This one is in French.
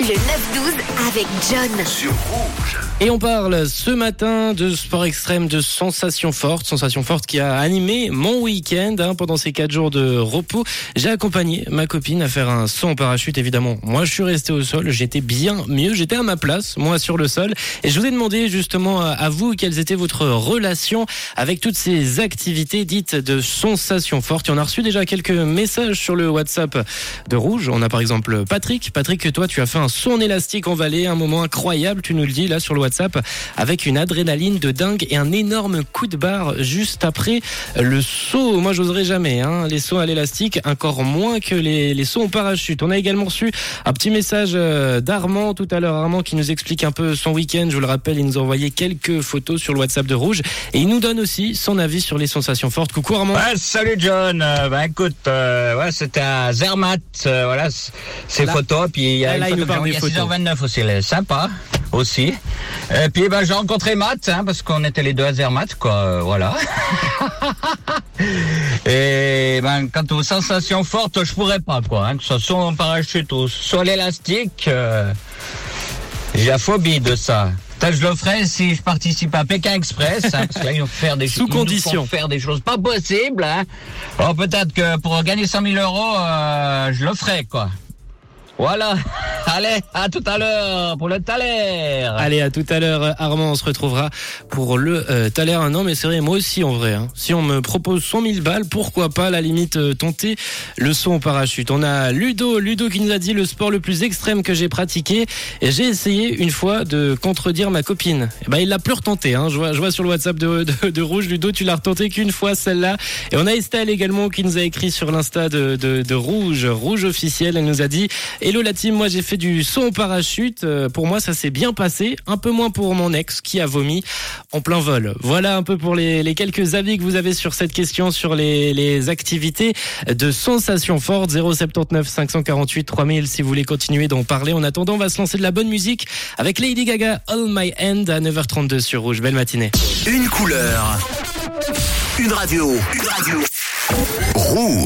Le 9-12 avec John. Sur Rouge. Et on parle ce matin de sport extrême, de sensations fortes, sensations fortes qui a animé mon week-end hein, pendant ces quatre jours de repos. J'ai accompagné ma copine à faire un saut en parachute, évidemment. Moi, je suis resté au sol, j'étais bien mieux, j'étais à ma place, moi sur le sol. Et je vous ai demandé justement à, à vous quelles étaient votre relation avec toutes ces activités dites de sensations fortes. Et on a reçu déjà quelques messages sur le WhatsApp de Rouge. On a par exemple Patrick. Patrick, toi, tu as fait un en élastique en vallée, un moment incroyable, tu nous le dis là sur le WhatsApp, avec une adrénaline de dingue et un énorme coup de barre juste après le saut. Moi, j'oserais jamais, hein, les sauts à l'élastique, encore moins que les, les sauts en parachute. On a également reçu un petit message euh, d'Armand tout à l'heure, Armand qui nous explique un peu son week-end. Je vous le rappelle, il nous a envoyé quelques photos sur le WhatsApp de Rouge et il nous donne aussi son avis sur les sensations fortes. Coucou Armand. Ouais, salut John. Euh, bah écoute, euh, ouais, c'était à Zermatt. euh, voilà, ces photos. Puis il y a Là, une il nous photo, parle il y a des photos. 6h29 aussi, elle est sympa aussi. Et puis ben j'ai rencontré Matt, hein, parce qu'on était les deux à Zermatt, quoi. euh, voilà. Et ben quant aux sensations fortes, je pourrais pas, quoi. Hein, que ce soit en parachute ou soit l'élastique. euh, j'ai la phobie de ça. Je le ferais si je participe à Pékin Express, hein, parce que là, ils vont faire des Sous ils nous font condition. faire des choses pas possibles. Hein. Alors peut-être que pour gagner 100 000 euros, euh, je le ferai, quoi. Voilà. Allez, à tout à l'heure pour le Thaler. Allez, à tout à l'heure, Armand. On se retrouvera pour le euh, Thaler. Non, mais c'est vrai, moi aussi, en vrai. hein. Si on me propose 100 000 balles, pourquoi pas, à la limite, euh, tenter le saut en parachute. On a Ludo, Ludo qui nous a dit le sport le plus extrême que j'ai pratiqué. Et j'ai essayé une fois de contredire ma copine. Et ben, il l'a plus retenté. Hein. Je, vois, je vois sur le WhatsApp de, de, de Rouge, Ludo, tu l'as retenté qu'une fois celle-là. Et on a Estelle également qui nous a écrit sur l'insta de, de, de Rouge, Rouge officiel. Elle nous a dit Hello la team, moi j'ai fait du saut en parachute. Euh, Pour moi ça s'est bien passé, un peu moins pour mon ex qui a vomi en plein vol. Voilà un peu pour les, quelques avis que vous avez sur cette question, sur les, les activités de sensations fortes. 079 548 3000 si vous voulez continuer d'en parler. En attendant, on va se lancer de la bonne musique avec Lady Gaga, All My End à 9h32 sur Rouge. Belle matinée. Une couleur. Une radio. Une radio. Rouge.